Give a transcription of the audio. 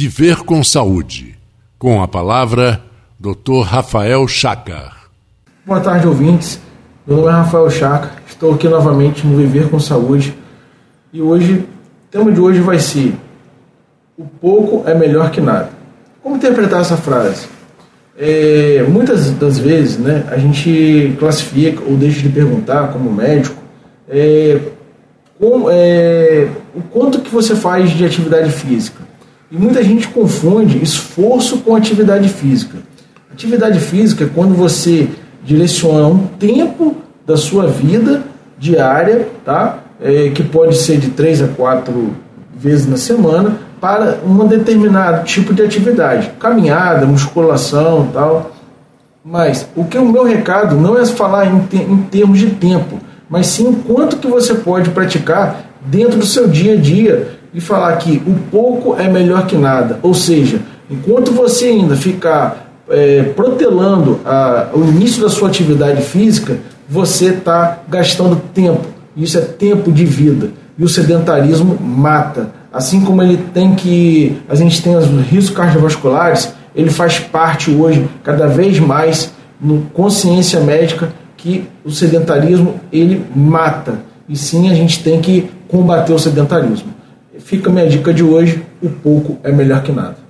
Viver com Saúde. Com a palavra, Dr. Rafael Chacar. Boa tarde, ouvintes. Meu nome é Rafael Chacar, estou aqui novamente no Viver com Saúde e hoje, o tema de hoje vai ser O pouco é melhor que nada. Como interpretar essa frase? É, muitas das vezes né, a gente classifica ou deixa de perguntar como médico é, com, é, o quanto que você faz de atividade física. E muita gente confunde esforço com atividade física. Atividade física é quando você direciona um tempo da sua vida diária, tá? É, que pode ser de três a quatro vezes na semana, para um determinado tipo de atividade, caminhada, musculação, tal. Mas o que o meu recado não é falar em, te em termos de tempo, mas sim quanto que você pode praticar dentro do seu dia a dia e falar que o pouco é melhor que nada. Ou seja, enquanto você ainda ficar é, protelando a, o início da sua atividade física, você está gastando tempo. Isso é tempo de vida. E o sedentarismo mata. Assim como ele tem que. A gente tem os riscos cardiovasculares, ele faz parte hoje, cada vez mais, no consciência médica, que o sedentarismo ele mata. E sim, a gente tem que combater o sedentarismo. Fica a minha dica de hoje: o pouco é melhor que nada.